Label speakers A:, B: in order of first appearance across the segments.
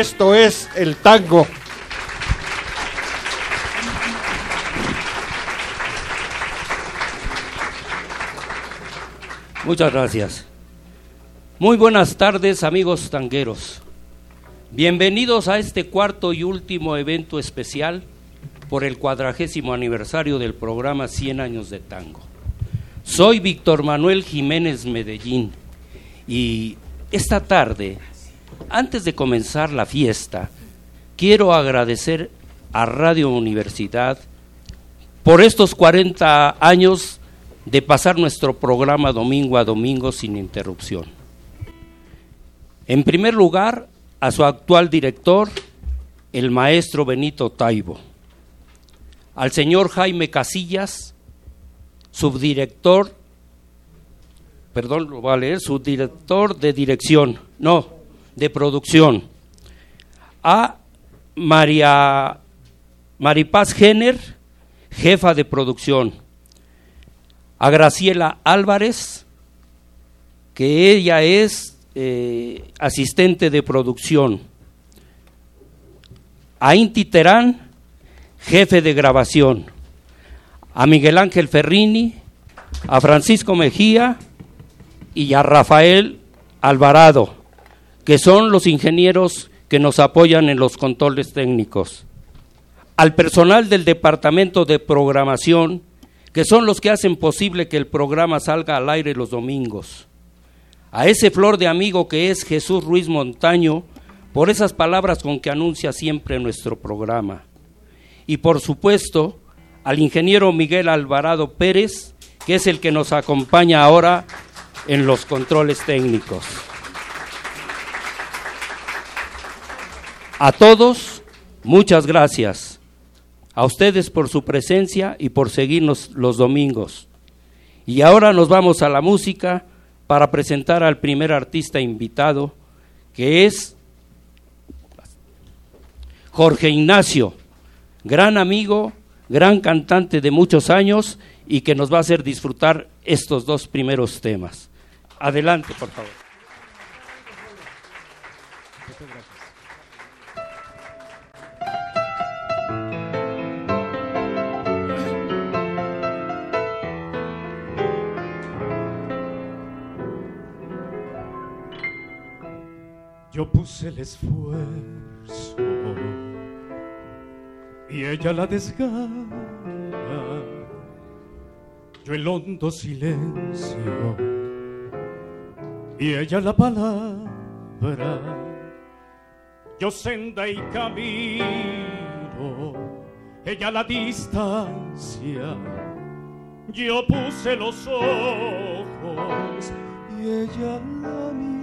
A: Esto es el tango.
B: Muchas gracias. Muy buenas tardes amigos tangueros. Bienvenidos a este cuarto y último evento especial por el cuadragésimo aniversario del programa 100 años de tango. Soy Víctor Manuel Jiménez Medellín y esta tarde antes de comenzar la fiesta, quiero agradecer a Radio Universidad por estos 40 años de pasar nuestro programa domingo a domingo sin interrupción. En primer lugar, a su actual director, el maestro Benito Taibo, al señor Jaime Casillas, subdirector, perdón, lo voy a leer, subdirector de dirección, no, de producción, a María Maripaz Jenner, jefa de producción, a Graciela Álvarez, que ella es eh, asistente de producción, a Inti Terán, jefe de grabación, a Miguel Ángel Ferrini, a Francisco Mejía y a Rafael Alvarado que son los ingenieros que nos apoyan en los controles técnicos, al personal del Departamento de Programación, que son los que hacen posible que el programa salga al aire los domingos, a ese flor de amigo que es Jesús Ruiz Montaño, por esas palabras con que anuncia siempre nuestro programa, y por supuesto al ingeniero Miguel Alvarado Pérez, que es el que nos acompaña ahora en los controles técnicos. A todos, muchas gracias. A ustedes por su presencia y por seguirnos los domingos. Y ahora nos vamos a la música para presentar al primer artista invitado, que es Jorge Ignacio, gran amigo, gran cantante de muchos años y que nos va a hacer disfrutar estos dos primeros temas. Adelante, por favor.
C: Yo puse el esfuerzo y ella la desgana. Yo el hondo silencio y ella la palabra. Yo senda y camino, ella la distancia. Yo puse los ojos y ella la mirada.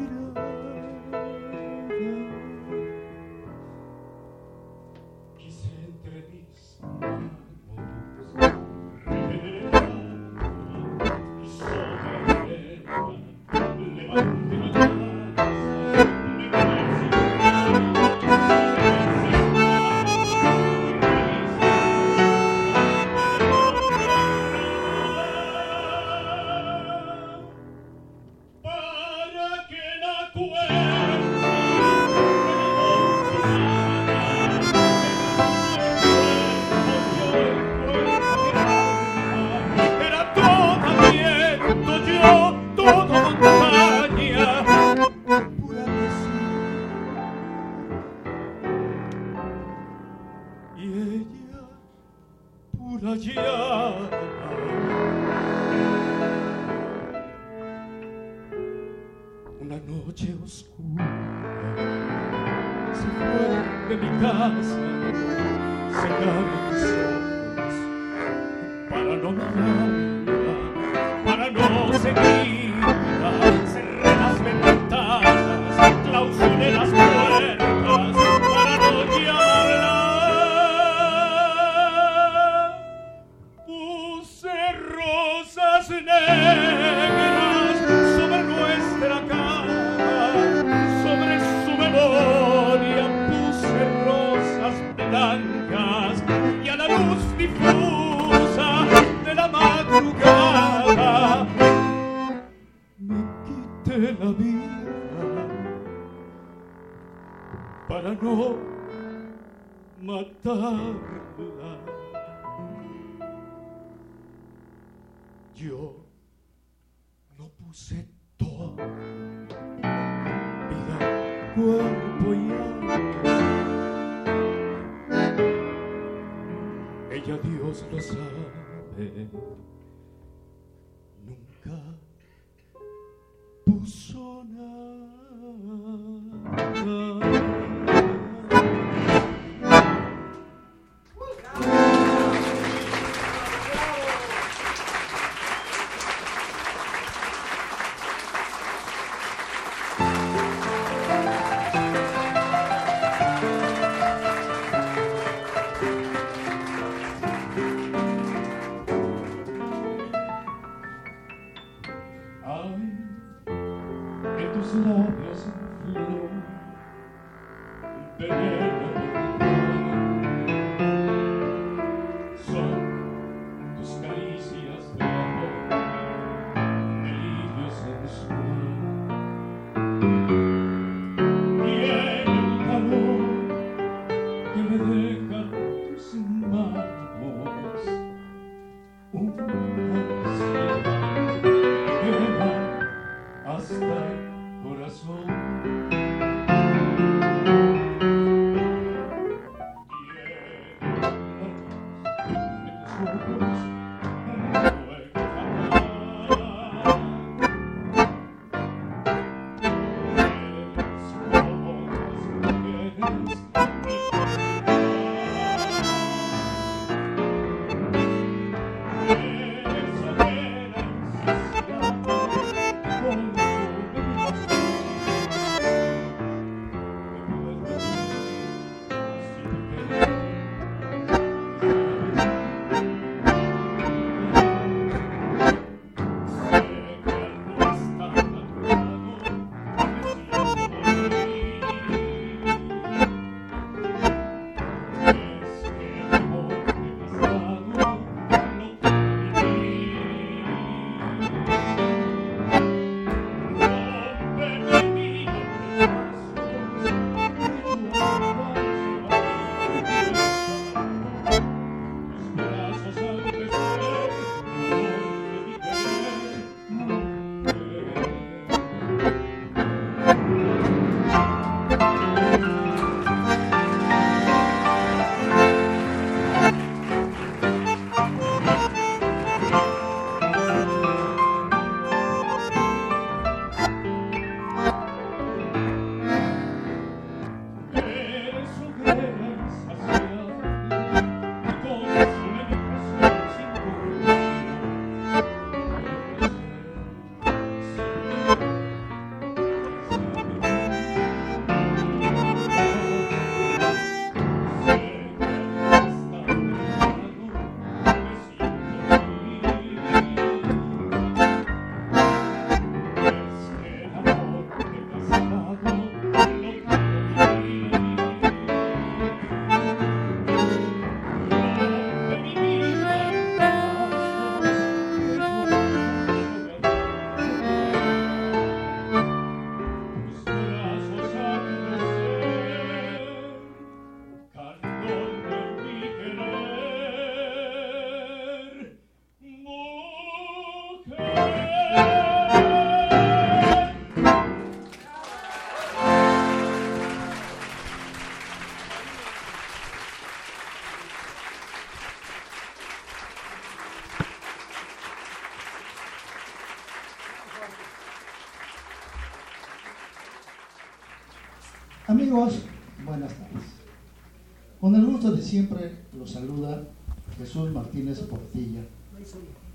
C: Una noche oscura se fue de mi casa, se mis ojos para no mirar. Yo no puse todo, vida, cuerpo y alma. Ella Dios lo sabe. Ay, que tus labios flor,
D: Buenas tardes. Con el gusto de siempre los saluda Jesús Martínez Portilla.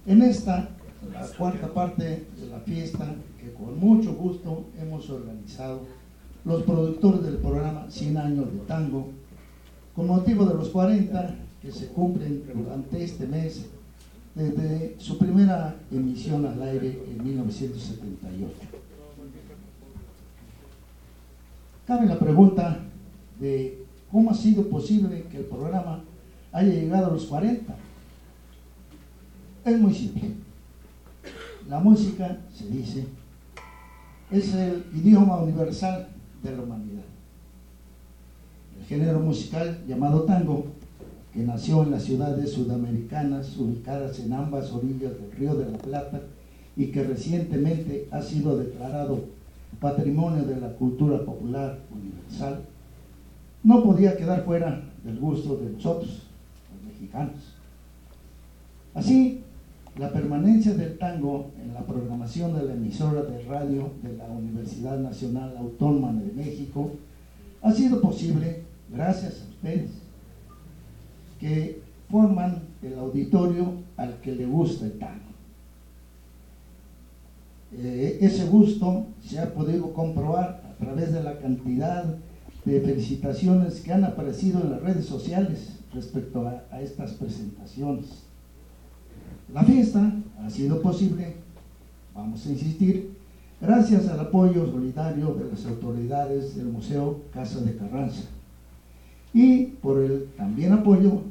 D: En esta, la cuarta parte de la fiesta que con mucho gusto hemos organizado los productores del programa 100 años de tango, con motivo de los 40 que se cumplen durante este mes desde su primera emisión al aire en 1978. Cabe la pregunta de cómo ha sido posible que el programa haya llegado a los 40. Es muy simple. La música, se dice, es el idioma universal de la humanidad. El género musical llamado tango, que nació en las ciudades sudamericanas ubicadas en ambas orillas del Río de la Plata y que recientemente ha sido declarado patrimonio de la cultura popular universal, no podía quedar fuera del gusto de nosotros, los mexicanos. Así, la permanencia del tango en la programación de la emisora de radio de la Universidad Nacional Autónoma de México ha sido posible gracias a ustedes, que forman el auditorio al que le gusta el tango. Eh, ese gusto se ha podido comprobar a través de la cantidad de felicitaciones que han aparecido en las redes sociales respecto a, a estas presentaciones. La fiesta ha sido posible, vamos a insistir, gracias al apoyo solidario de las autoridades del Museo Casa de Carranza y por el también apoyo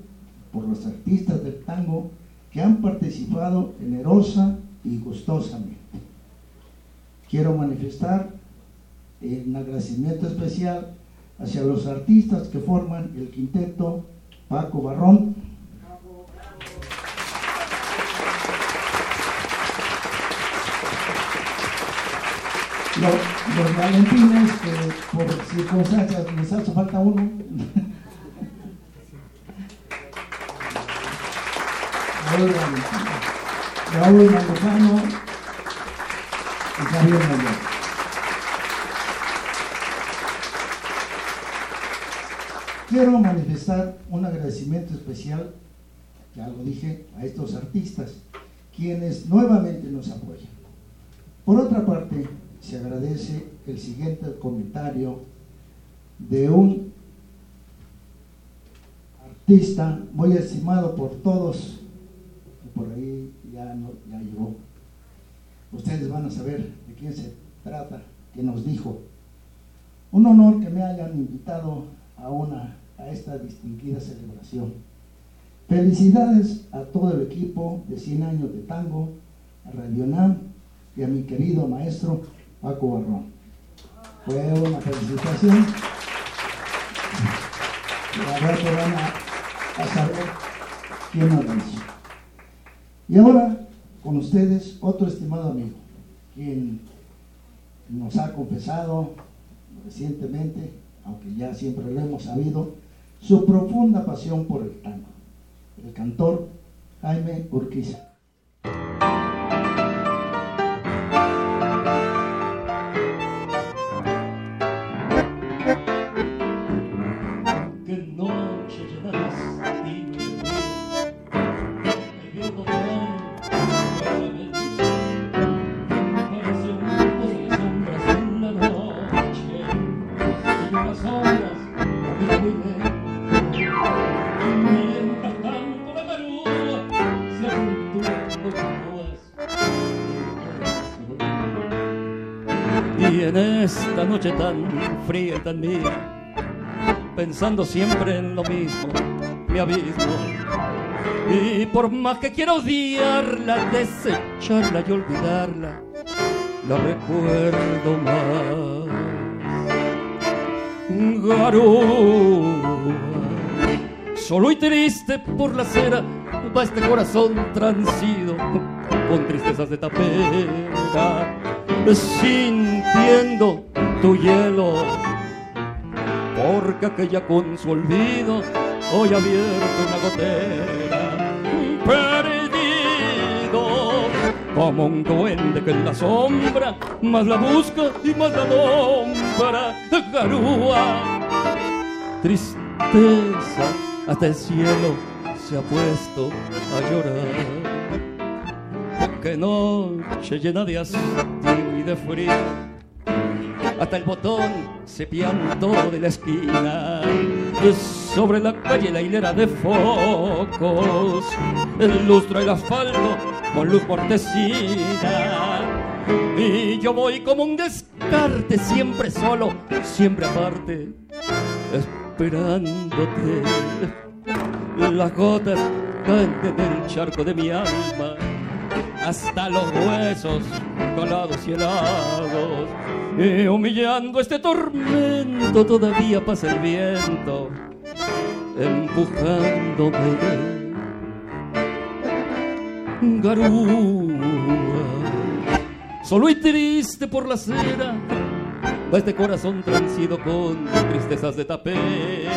D: por los artistas del tango que han participado generosa y gustosamente. Quiero manifestar un agradecimiento especial hacia los artistas que forman el quinteto Paco Barrón, los, valentines que por circunstancias les hace falta uno. Raúl Mandujano Quiero manifestar un agradecimiento especial, ya lo dije, a estos artistas, quienes nuevamente nos apoyan. Por otra parte, se agradece el siguiente comentario de un artista muy estimado por todos, por ahí ya, no, ya llegó. Ustedes van a saber de quién se trata, que nos dijo. Un honor que me hayan invitado a, una, a esta distinguida celebración. Felicidades a todo el equipo de 100 años de tango, a Radio NAM y a mi querido maestro Paco Barrón. Fue una felicitación. Y van a, saber quién nos hizo. Y ahora, con ustedes, otro estimado amigo, quien nos ha confesado recientemente, aunque ya siempre lo hemos sabido, su profunda pasión por el tango, el cantor Jaime Urquiza.
C: Tan fría tan mía pensando siempre en lo mismo, mi abismo. Y por más que quiero odiarla, desecharla y olvidarla, la recuerdo más. Garúa, solo y triste por la acera, va este corazón transido con tristezas de tapera, sintiendo tu hielo porque aquella con su olvido hoy ha abierto una gotera perdido como un duende que en la sombra más la busca y más la nombra. Garúa, tristeza, hasta el cielo se ha puesto a llorar. Qué noche llena de hastío y de frío hasta el botón se piantó de la esquina. Sobre la calle la hilera de focos, el lustro el asfalto con luz mortecina. Y yo voy como un descarte, siempre solo, siempre aparte, esperándote. Las gotas caen en el charco de mi alma, hasta los huesos colados y helados. Y humillando este tormento todavía pasa el viento empujándome. Garúa solo y triste por la acera va este corazón transido con tristezas de tapera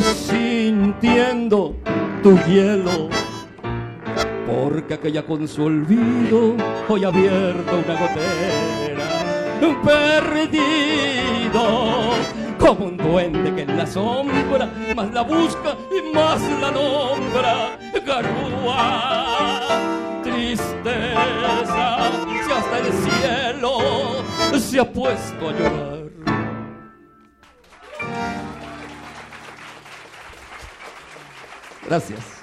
C: sintiendo tu hielo porque aquella con su olvido hoy abierto una gotera perdido como un duende que en la sombra más la busca y más la nombra garúa tristeza si hasta el cielo se ha puesto a llorar. Gracias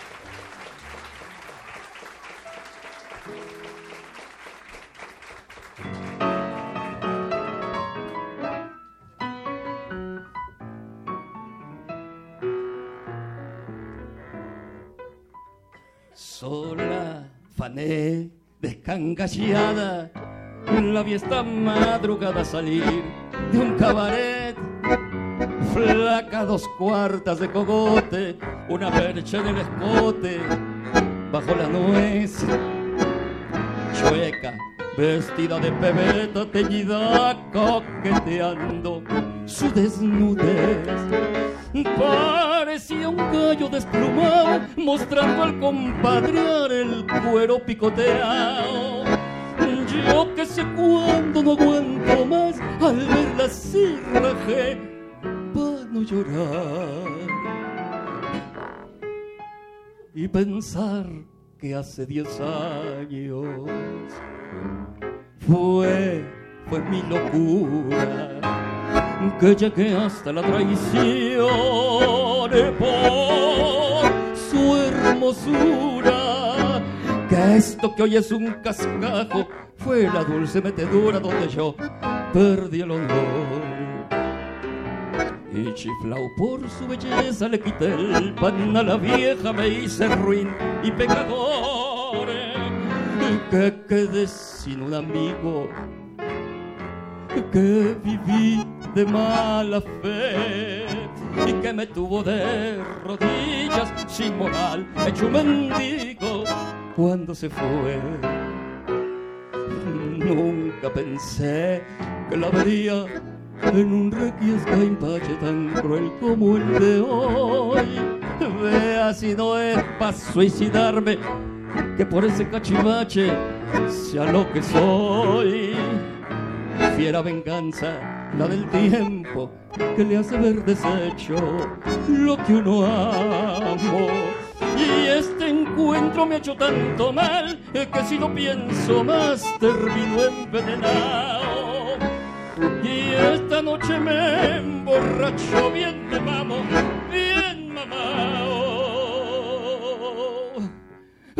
C: sola, fané, descangallada, la vi esta madrugada salir de un cabaret, flaca dos cuartas de cogote, una percha en el escote, bajo la nuez, chueca, vestida de pebeta teñida, coqueteando su desnudez Parecía un gallo desplumado, mostrando al compadrear el cuero picoteado. Yo que sé cuándo no aguanto más, al verla así rajé para no llorar. Y pensar que hace diez años fue, fue mi locura que llegué hasta la traición por su hermosura. Que esto que hoy es un cascajo fue la dulce metedura donde yo perdí el honor. Y chiflao por su belleza le quité el pan a la vieja, me hice ruin y pecador. Que quedé sin un amigo que viví de mala fe y que me tuvo de rodillas sin moral, hecho un mendigo cuando se fue. Nunca pensé que la vería en un requiesca tan cruel como el de hoy. Vea si no es para suicidarme, que por ese cachivache sea lo que soy fiera venganza, la del tiempo que le hace ver deshecho lo que uno amó. Y este encuentro me ha hecho tanto mal que si lo pienso más termino envenenado. Y esta noche me emborracho bien de mamo, bien mamado,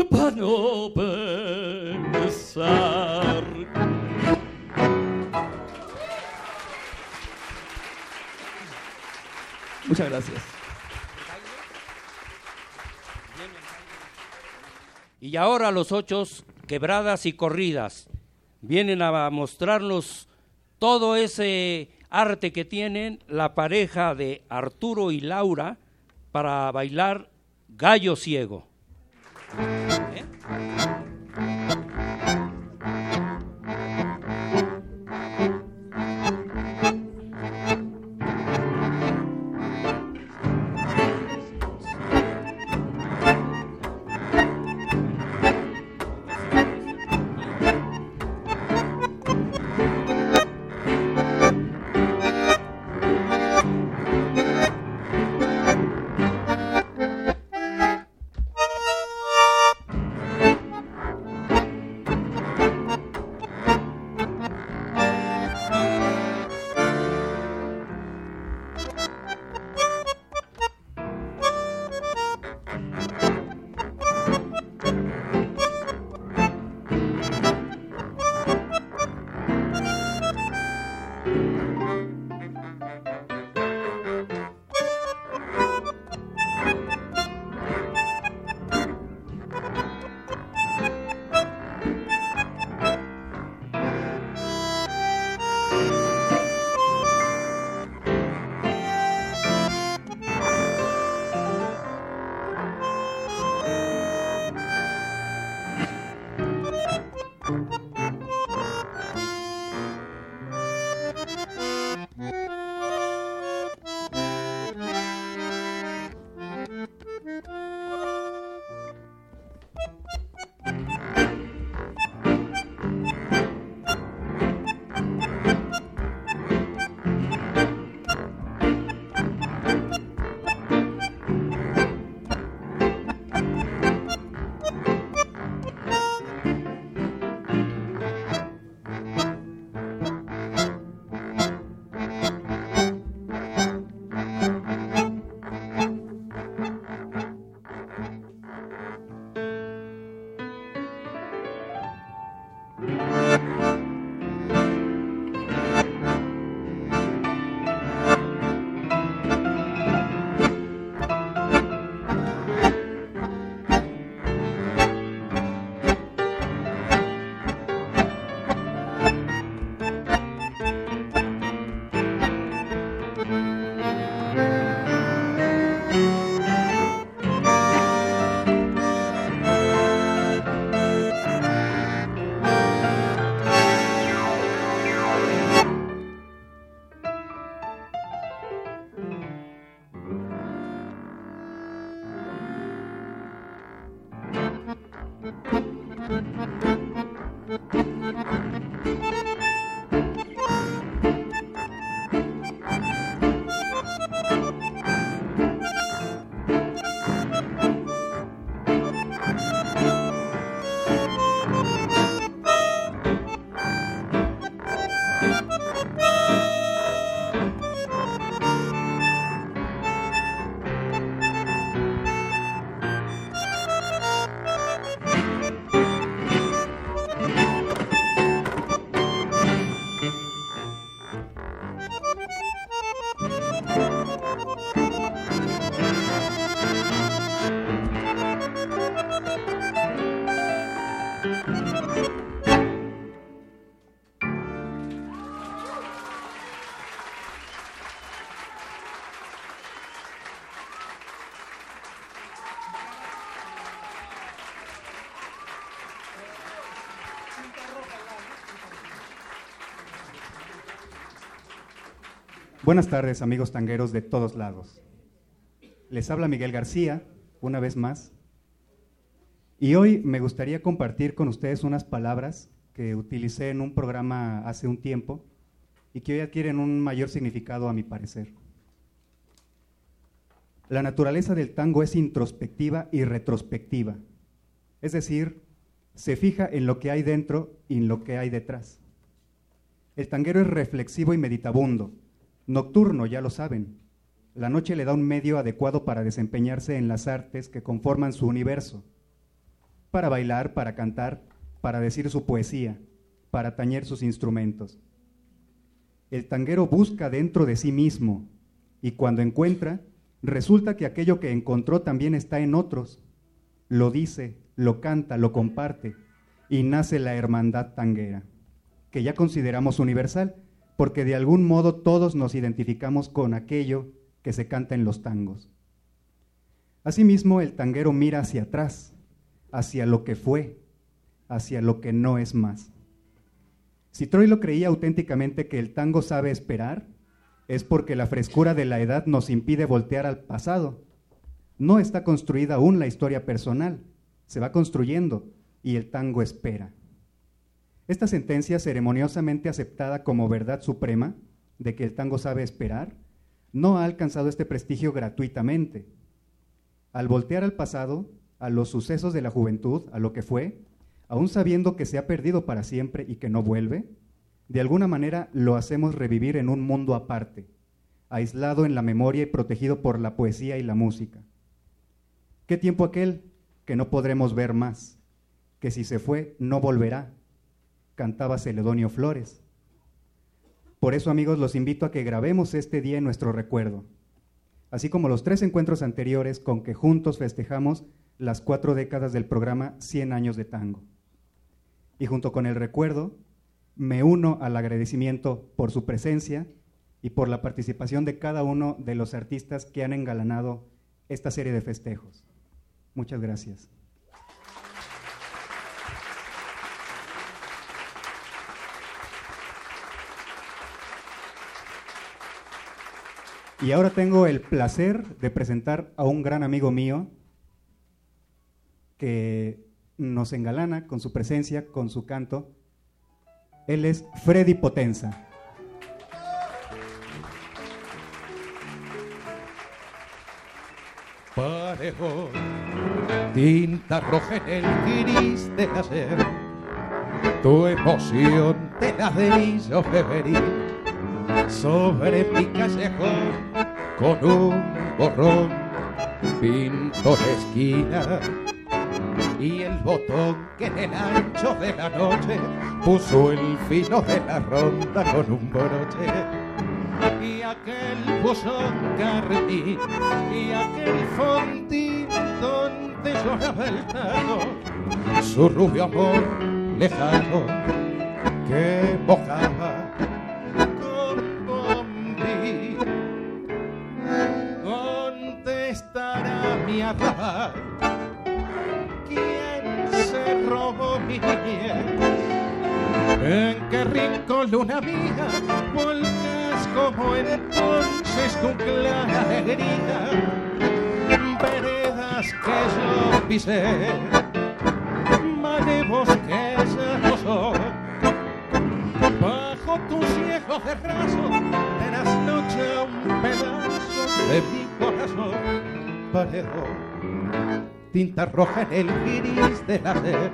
C: para no pensar Muchas gracias.
B: Y ahora los ocho, quebradas y corridas, vienen a mostrarnos todo ese arte que tienen la pareja de Arturo y Laura para bailar Gallo Ciego.
E: Buenas tardes, amigos tangueros de todos lados. Les habla Miguel García, una vez más. Y hoy me gustaría compartir con ustedes unas palabras que utilicé en un programa hace un tiempo y que hoy adquieren un mayor significado a mi parecer. La naturaleza del tango es introspectiva y retrospectiva, es decir, se fija en lo que hay dentro y en lo que hay detrás. El tanguero es reflexivo y meditabundo, Nocturno, ya lo saben. La noche le da un medio adecuado para desempeñarse en las artes que conforman su universo. Para bailar, para cantar, para decir su poesía, para tañer sus instrumentos. El tanguero busca dentro de sí mismo y cuando encuentra, resulta que aquello que encontró también está en otros. Lo dice, lo canta, lo comparte y nace la hermandad tanguera, que ya consideramos universal porque de algún modo todos nos identificamos con aquello que se canta en los tangos. Asimismo, el tanguero mira hacia atrás, hacia lo que fue, hacia lo que no es más. Si Troy lo creía auténticamente que el tango sabe esperar, es porque la frescura de la edad nos impide voltear al pasado. No está construida aún la historia personal, se va construyendo y el tango espera. Esta sentencia ceremoniosamente aceptada como verdad suprema de que el tango sabe esperar, no ha alcanzado este prestigio gratuitamente. Al voltear al pasado, a los sucesos de la juventud, a lo que fue, aún sabiendo que se ha perdido para siempre y que no vuelve, de alguna manera lo hacemos revivir en un mundo aparte, aislado en la memoria y protegido por la poesía y la música. ¿Qué tiempo aquel que no podremos ver más, que si se fue no volverá, cantaba Celedonio Flores. Por eso, amigos, los invito a que grabemos este día en nuestro recuerdo, así como los tres encuentros anteriores con que juntos festejamos las cuatro décadas del programa 100 años de tango. Y junto con el recuerdo, me uno al agradecimiento por su presencia y por la participación de cada uno de los artistas que han engalanado esta serie de festejos. Muchas gracias. Y ahora tengo el placer de presentar a un gran amigo mío que nos engalana con su presencia, con su canto. Él es Freddy Potenza.
F: Parejo, tinta roja en el gris de hacer, tu emoción te la de febril sobre mi callejón con un borrón pinto la esquina y el botón que en el ancho de la noche puso el filo de la ronda con un broche. Y aquel buzón carmín y aquel fondín donde lloraba el tago su rubio amor lejano que mojaba ¿Quién se robó mi miel? ¿En qué rincón luna mía volcas como entonces con clara alegría? Veredas que yo pisé, manevos que ya no. Bajo tus ciegos de raso, verás noche un pedazo de mi corazón. Parejo, tinta roja en el iris de la sed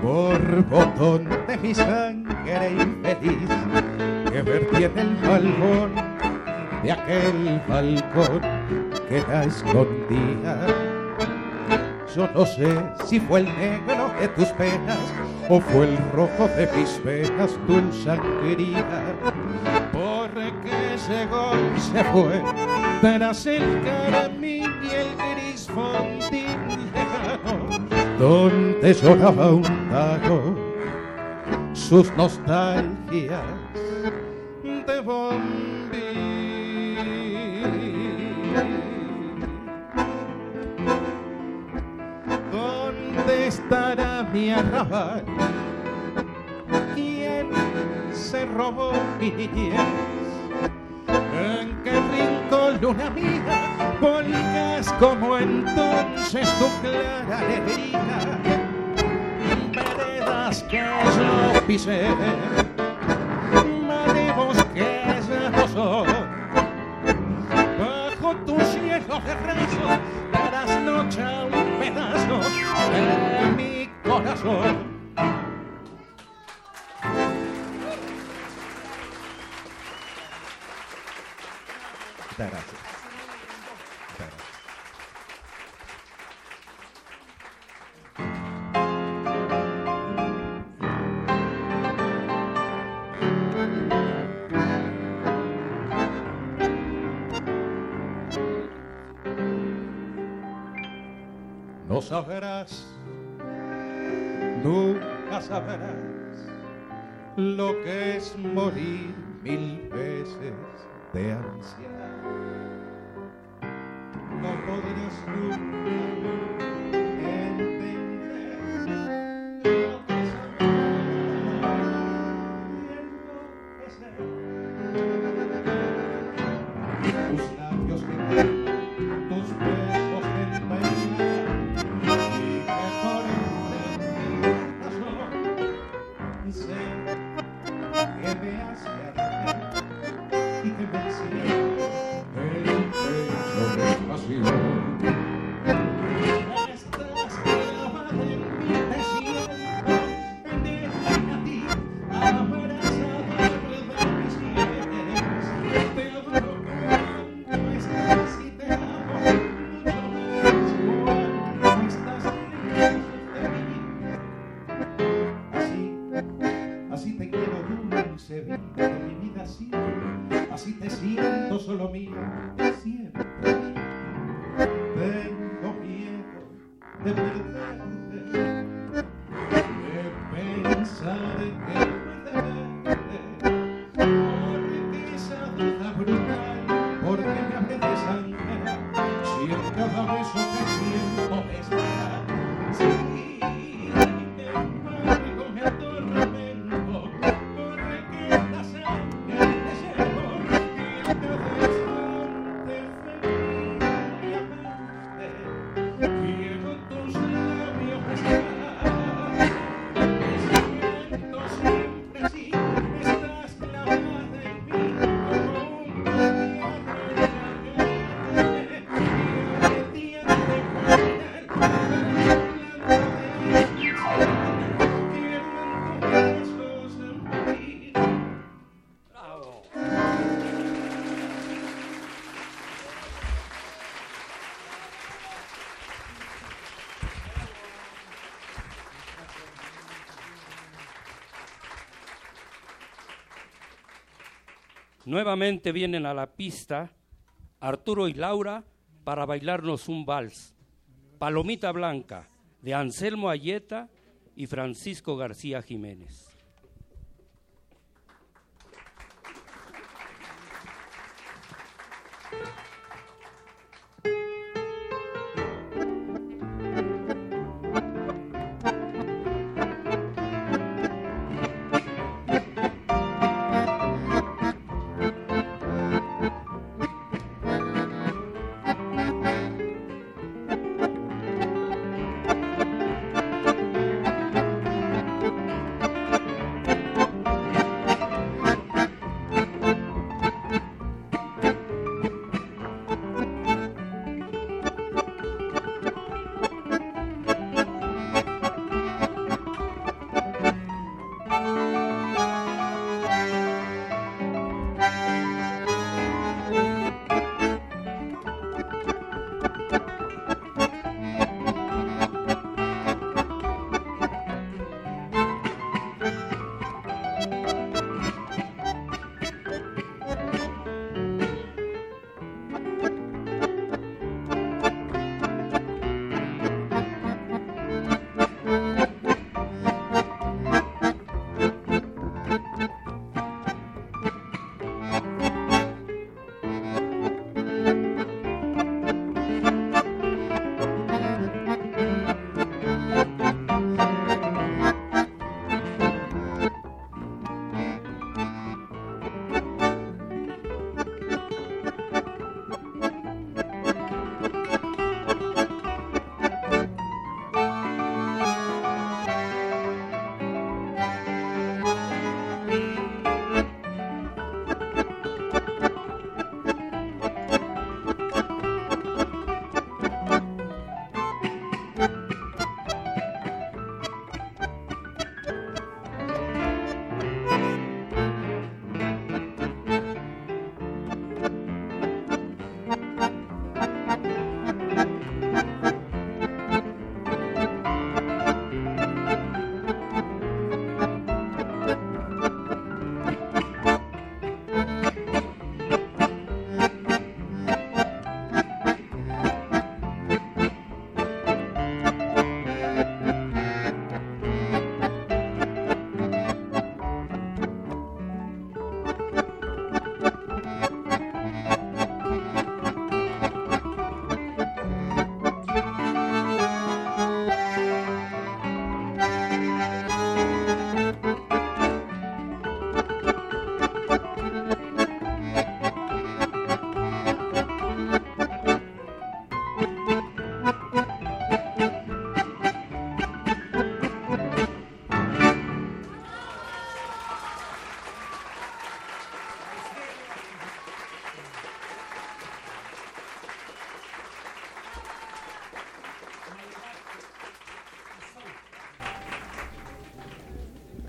F: por botón de mi sangre infeliz que vertí en el balcón de aquel balcón que la escondía. Yo no sé si fue el negro de tus penas o fue el rojo de mis venas tu sangría. Porque llegó y se fue tras el carmín y el gris fondín donde lloraba un tago sus nostalgias de bombín. Estará mi arrabal? ¿Quién se robó mi niñez? ¿En qué rincón luna mía volcas como entonces tu clara alegría? Veredas que yo pisé, manevos que ya no son. Bajo tu cielo de raso darás noche a un pedazo No sabrás, sabrás lo que es morir mil veces de ansiedad. No podrás nunca
B: Nuevamente vienen a la pista Arturo y Laura para bailarnos un vals. Palomita Blanca, de Anselmo Ayeta y Francisco García Jiménez.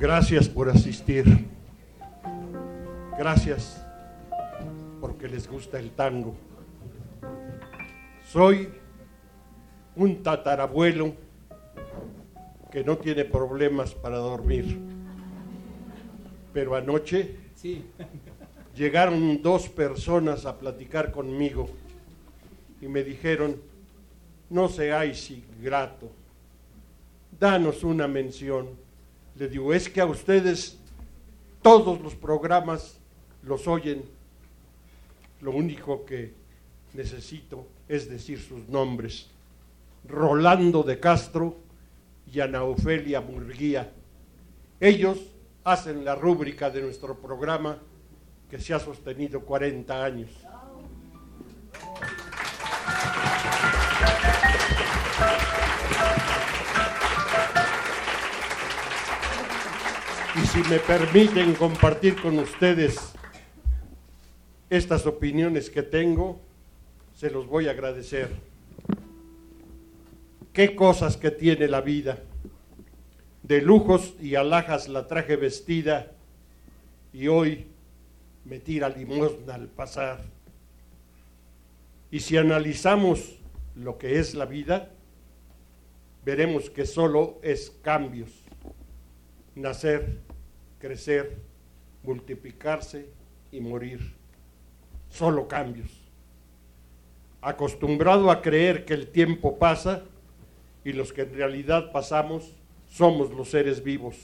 A: Gracias por asistir. Gracias porque les gusta el tango. Soy un tatarabuelo que no tiene problemas para dormir. Pero anoche llegaron dos personas a platicar conmigo y me dijeron, no seáis ingrato, danos una mención. Le digo, es que a ustedes todos los programas los oyen. Lo único que necesito es decir sus nombres. Rolando de Castro y Ana Ofelia Murguía. Ellos hacen la rúbrica de nuestro programa que se ha sostenido 40 años. Y si me permiten compartir con ustedes estas opiniones que tengo, se los voy a agradecer. Qué cosas que tiene la vida. De lujos y alhajas la traje vestida y hoy me tira limosna al pasar. Y si analizamos lo que es la vida, veremos que solo es cambios. Nacer, crecer, multiplicarse y morir. Solo cambios. Acostumbrado a creer que el tiempo pasa y los que en realidad pasamos somos los seres vivos.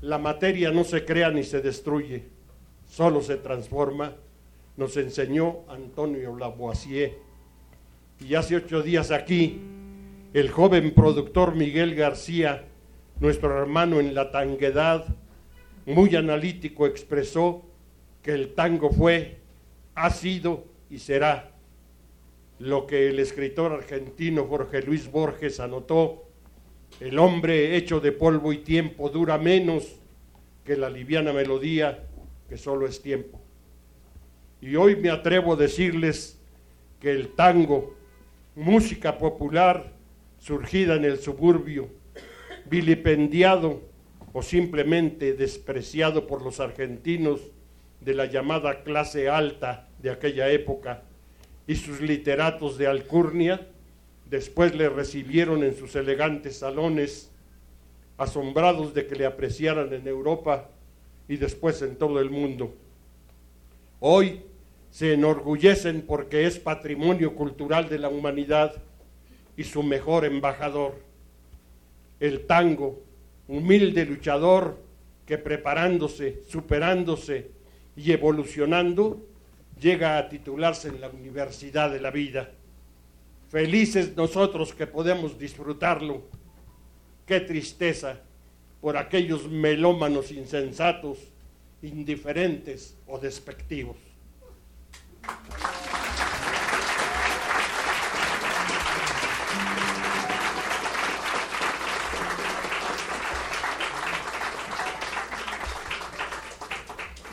A: La materia no se crea ni se destruye, solo se transforma, nos enseñó Antonio Lavoisier. Y hace ocho días aquí, el joven productor Miguel García, nuestro hermano en la tanguedad, muy analítico, expresó que el tango fue, ha sido y será lo que el escritor argentino Jorge Luis Borges anotó, el hombre hecho de polvo y tiempo dura menos que la liviana melodía que solo es tiempo. Y hoy me atrevo a decirles que el tango, música popular surgida en el suburbio, vilipendiado o simplemente despreciado por los argentinos de la llamada clase alta de aquella época y sus literatos de alcurnia, después le recibieron en sus elegantes salones, asombrados de que le apreciaran en Europa y después en todo el mundo. Hoy se enorgullecen porque es patrimonio cultural de la humanidad y su mejor embajador. El tango, humilde luchador que preparándose, superándose y evolucionando, llega a titularse en la Universidad de la Vida. Felices nosotros que podemos disfrutarlo. Qué tristeza por aquellos melómanos insensatos, indiferentes o despectivos.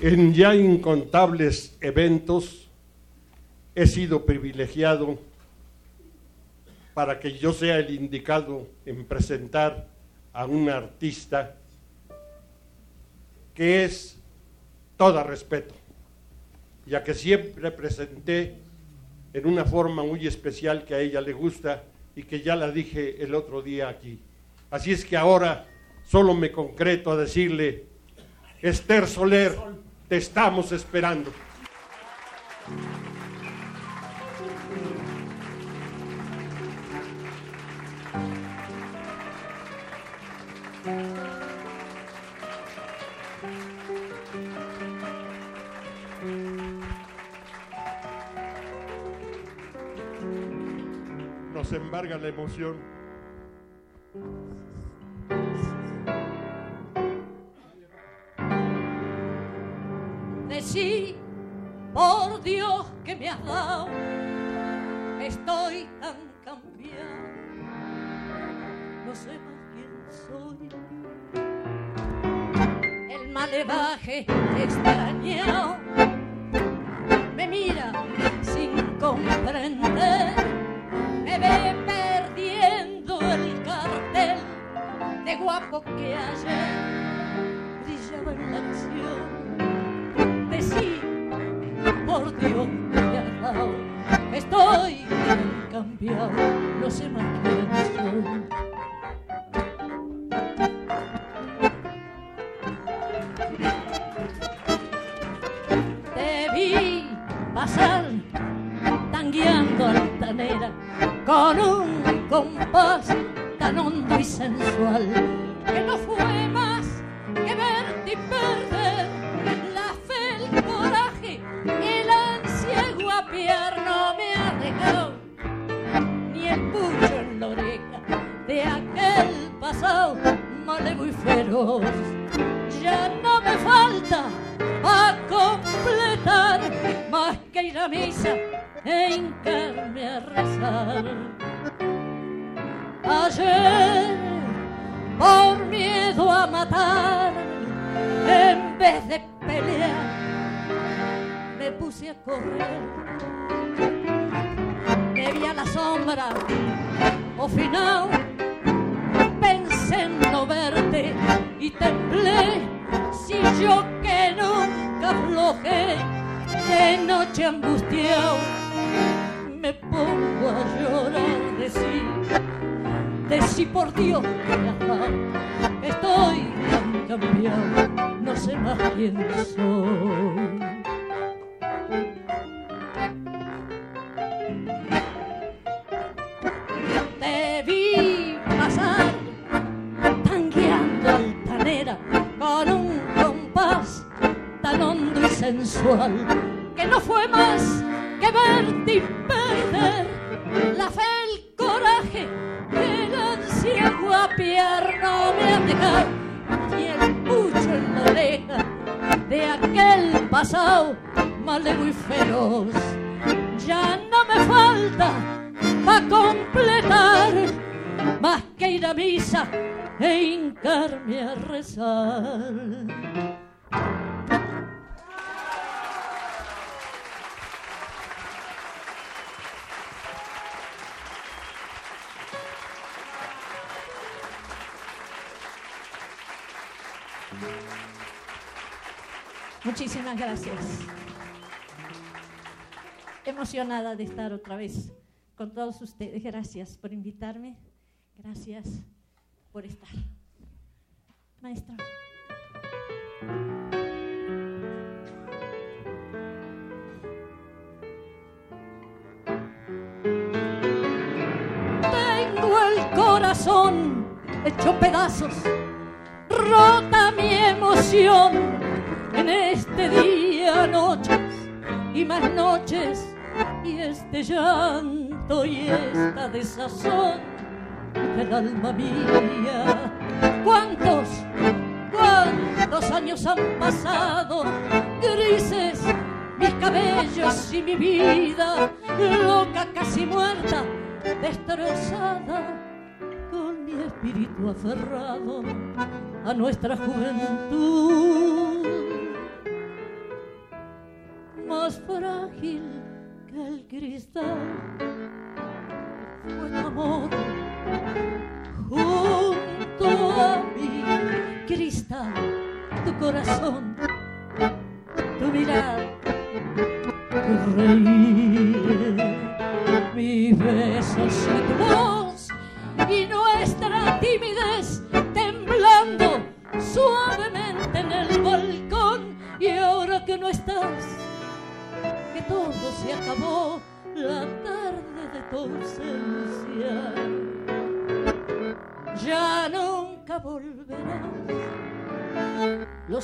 A: En ya incontables eventos he sido privilegiado para que yo sea el indicado en presentar a un artista que es todo respeto, ya que siempre presenté en una forma muy especial que a ella le gusta y que ya la dije el otro día aquí. Así es que ahora solo me concreto a decirle, Esther Soler, te estamos esperando. Nos embarga la emoción.
G: Malevaje extrañado me mira sin comprender, me ve perdiendo el cartel de guapo que ayer brillaba en la acción. Decí, por Dios me has dado, estoy cambiado, no sé más matar, en vez de pelear, me puse a correr. Me vi a la sombra, o final, pensé en no verte y temblé. Si yo que nunca aflojé, de noche angustiado, me pongo a llorar de sí de si por Dios. Estoy tan cambiado, no sé más quién soy. Te vi pasar tangueando altanera con un compás tan hondo y sensual que no fue más que verte y perder la fe, de aquel pasado malego y feroz ya no me falta para completar más que ir a misa e hincarme a rezar. Muchísimas gracias. Emocionada de estar otra vez con todos ustedes. Gracias por invitarme. Gracias por estar. Maestro. Tengo el corazón hecho pedazos, rota mi emoción este día, noches y más noches, y este llanto y esta desazón del alma mía. ¿Cuántos, cuántos años han pasado, grises mis cabellos y mi vida, loca, casi muerta, destrozada, con mi espíritu aferrado a nuestra juventud, frágil que el cristal, fue tu amor junto a mí, cristal, tu corazón, tu mirar, tu reír,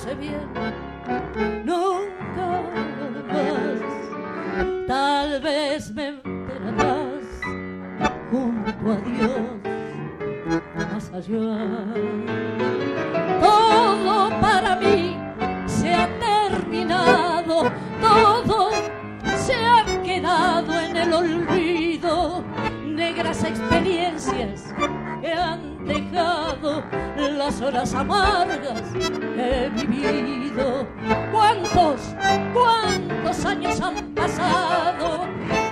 G: sé bien nunca más. Tal vez me enterarás junto a Dios más allá. Todo para mí se ha terminado todo se ha quedado en el olvido. Negras experiencias que han dejado las horas amargas que he vivido. ¿Cuántos, cuántos años han pasado?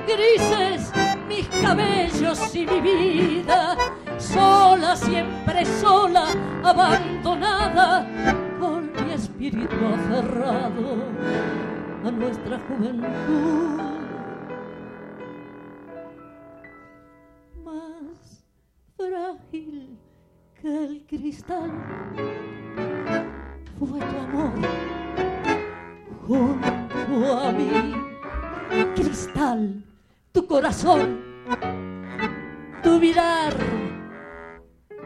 G: Grises mis cabellos y mi vida, sola, siempre sola, abandonada, con mi espíritu aferrado a nuestra juventud. Frágil que el cristal fue tu amor junto a mí. Cristal, tu corazón, tu mirar,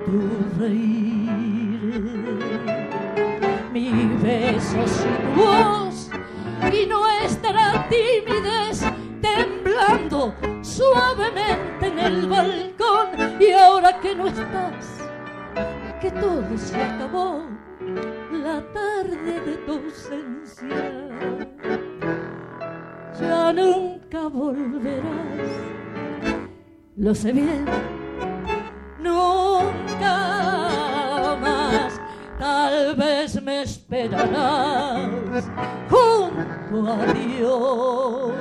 G: tu reír, mis besos y tu voz y nuestra timidez temblando suavemente en el balcón. Y ahora que no estás que todo se acabó la tarde de tu ausencia. Ya nunca volverás. Lo sé bien nunca más. Tal vez me esperarás junto a Dios.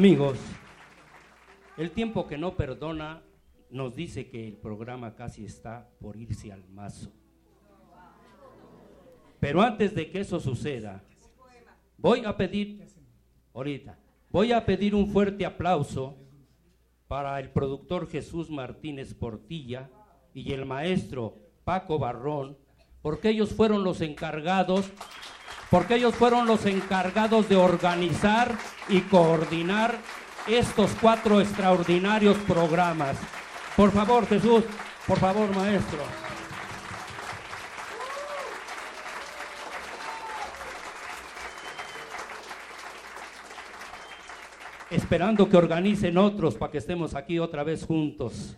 B: Amigos, El tiempo que no perdona nos dice que el programa casi está por irse al mazo. Pero antes de que eso suceda, voy a pedir, ahorita, voy a pedir un fuerte aplauso para el productor Jesús Martínez Portilla y el maestro Paco Barrón, porque ellos fueron los encargados, porque ellos fueron los encargados de organizar y coordinar estos cuatro extraordinarios programas. Por favor, Jesús, por favor, maestro. Esperando que organicen otros para que estemos aquí otra vez juntos.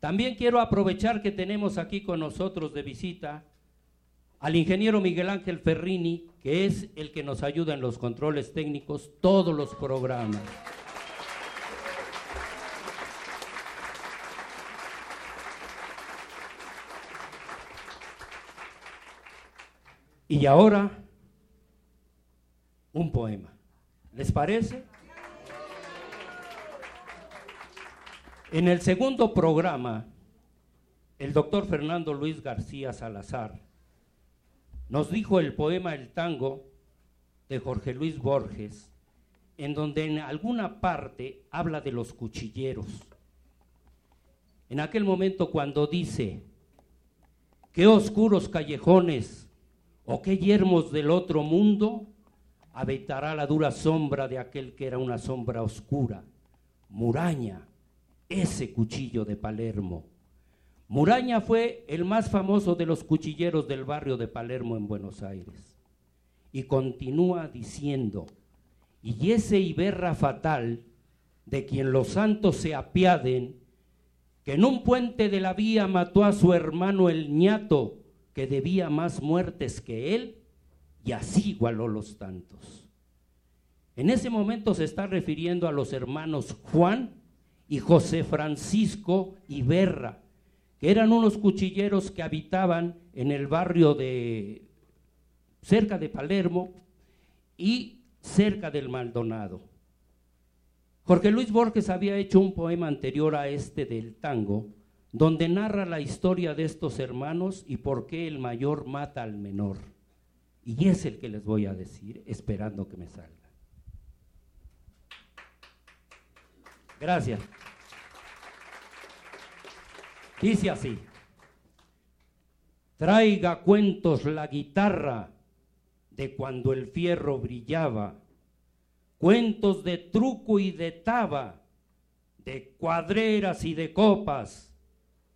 B: También quiero aprovechar que tenemos aquí con nosotros de visita al ingeniero Miguel Ángel Ferrini, que es el que nos ayuda en los controles técnicos, todos los programas. Y ahora, un poema. ¿Les parece? En el segundo programa, el doctor Fernando Luis García Salazar nos dijo el poema El tango de Jorge Luis Borges, en donde en alguna parte habla de los cuchilleros. En aquel momento cuando dice, qué oscuros callejones o qué yermos del otro mundo habitará la dura sombra de aquel que era una sombra oscura, Muraña, ese cuchillo de Palermo Muraña fue el más famoso de los cuchilleros del barrio de Palermo en Buenos Aires. Y continúa diciendo, y ese Iberra fatal, de quien los santos se apiaden, que en un puente de la vía mató a su hermano el ñato, que debía más muertes que él, y así igualó los tantos. En ese momento se está refiriendo a los hermanos Juan y José Francisco Iberra, eran unos cuchilleros que habitaban en el barrio de cerca de Palermo y cerca del Maldonado. Jorge Luis Borges había hecho un poema anterior a este del tango, donde narra la historia de estos hermanos y por qué el mayor mata al menor. Y es el que les voy a decir, esperando que me salga. Gracias. Dice así, traiga cuentos la guitarra de cuando el fierro brillaba, cuentos de truco y de taba, de cuadreras y de copas,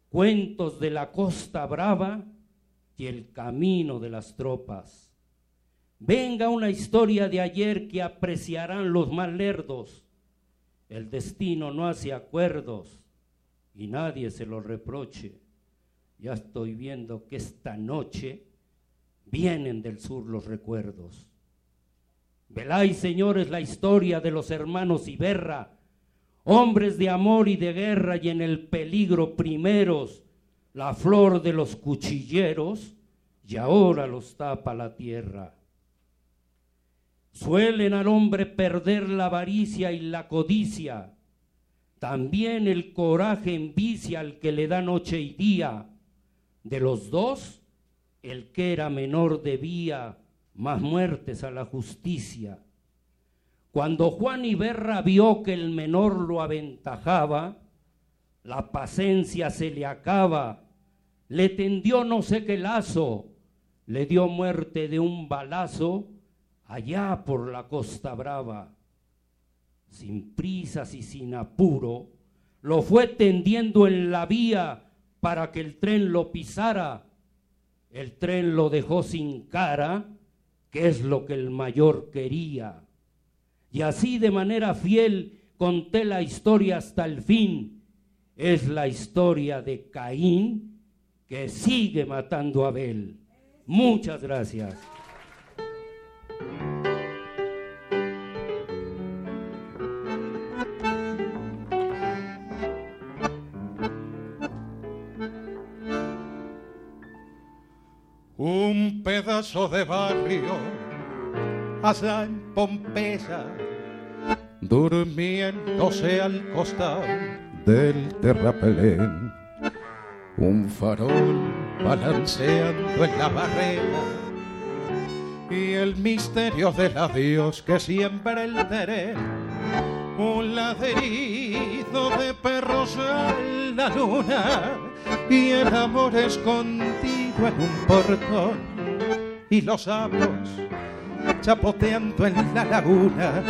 B: cuentos de la costa brava y el camino de las tropas. Venga una historia de ayer que apreciarán los más lerdos. El destino no hace acuerdos y nadie se lo reproche. Ya estoy viendo que esta noche vienen del sur los recuerdos. Veláis, señores, la historia de los hermanos Iberra, hombres de amor y de guerra y en el peligro primeros, la flor de los cuchilleros, y ahora los tapa la tierra. Suelen al hombre perder la avaricia y la codicia, también el coraje envicia al que le da noche y día. De los dos, el que era menor debía más muertes a la justicia. Cuando Juan Iberra vio que el menor lo aventajaba, la paciencia se le acaba, le tendió no sé qué lazo, le dio muerte de un balazo allá por la costa brava sin prisas y sin apuro, lo fue tendiendo en la vía para que el tren lo pisara. El tren lo dejó sin cara, que es lo que el mayor quería. Y así de manera fiel conté la historia hasta el fin. Es la historia de Caín que sigue matando a Abel. Muchas gracias.
F: un pedazo de barrio allá en Pompeya, durmiéndose al costado del terrapelén. Un farol balanceando en la barrera y el misterio del adiós que siempre el teré. Un ladrido de perros en la luna y el amor escondido en un portón y los sapos chapoteando en la laguna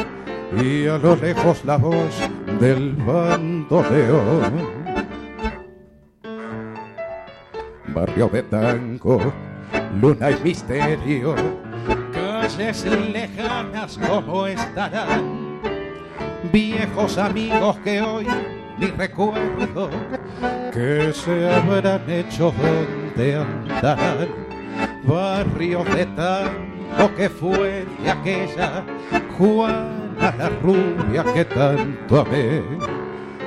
F: y a lo lejos la voz del bandoneón. Barrio de tango, luna y misterio, calles lejanas como estarán, viejos amigos que hoy ni recuerdo, que se habrán hecho donde andarán, barrio de tango que fue de aquella Juana la rubia que tanto amé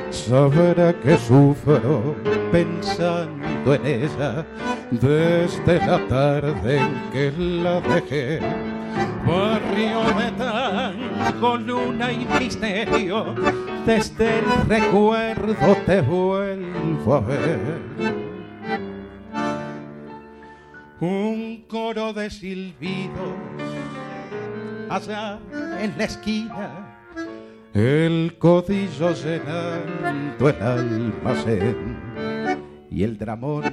F: sabrá que sufro pensando en ella desde la tarde en que la dejé. Barrio de tango, luna y misterio, desde el recuerdo te vuelvo a ver. Un coro de silbidos allá en la esquina el codillo llenando el almacén y el dramón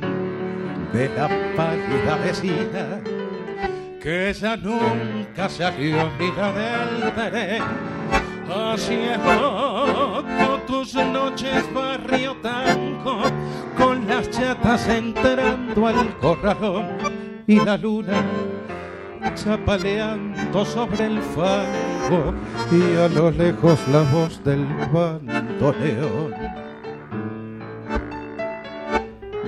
F: de la pálida vecina que ya nunca salió mira del tren. Así es poco tus noches barrio tanco con las chatas entrando al corralón y la luna chapaleando sobre el fango y a lo lejos la voz del bandoneón.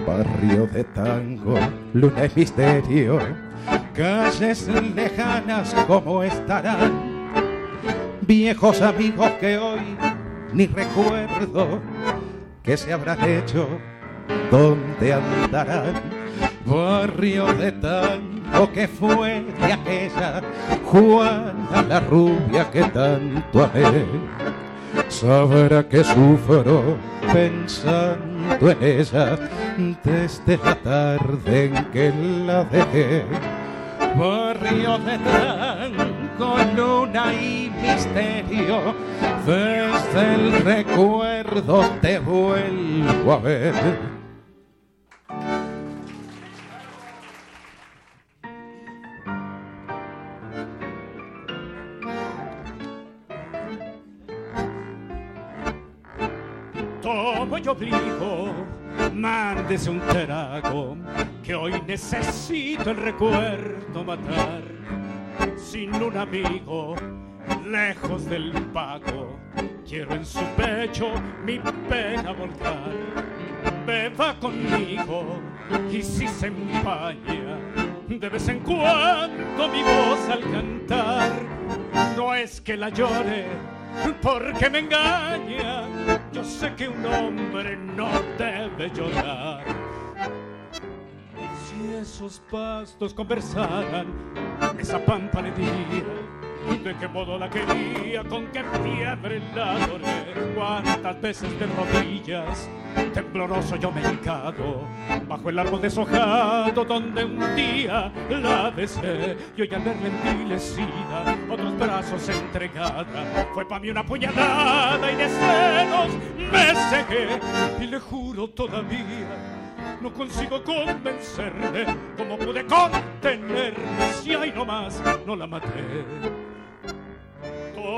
F: Barrio de tango, luna y misterio, calles lejanas como estarán, viejos amigos que hoy ni recuerdo que se habrán hecho, dónde andarán, barrio de tango que fue de aquella Juana la rubia que tanto amé. Sabrá que sufro pensando en ella desde la tarde en que la dejé. Barrio de tango, luna y misterio, desde el recuerdo te vuelvo a ver.
C: Tomo yo obligo, mándese un trago, que hoy necesito el recuerdo matar. Sin un amigo, lejos del pago, quiero en su pecho mi pena volcar. Beba conmigo y si se empaña, de vez en cuando mi voz al cantar, no es que la llore porque me engaña. Yo sé que un hombre no debe llorar. Si esos pastos conversaran, esa pampa le diría de qué modo la quería, con qué fiebre la adoré, cuántas veces de rodillas, tembloroso yo me he hincado, bajo el árbol deshojado donde un día la besé, y hoy al verla envilecida, otros brazos entregada, fue para mí una puñalada y de celos me cegué, y le juro todavía no consigo convencerme cómo pude contenerme si hay no más no la maté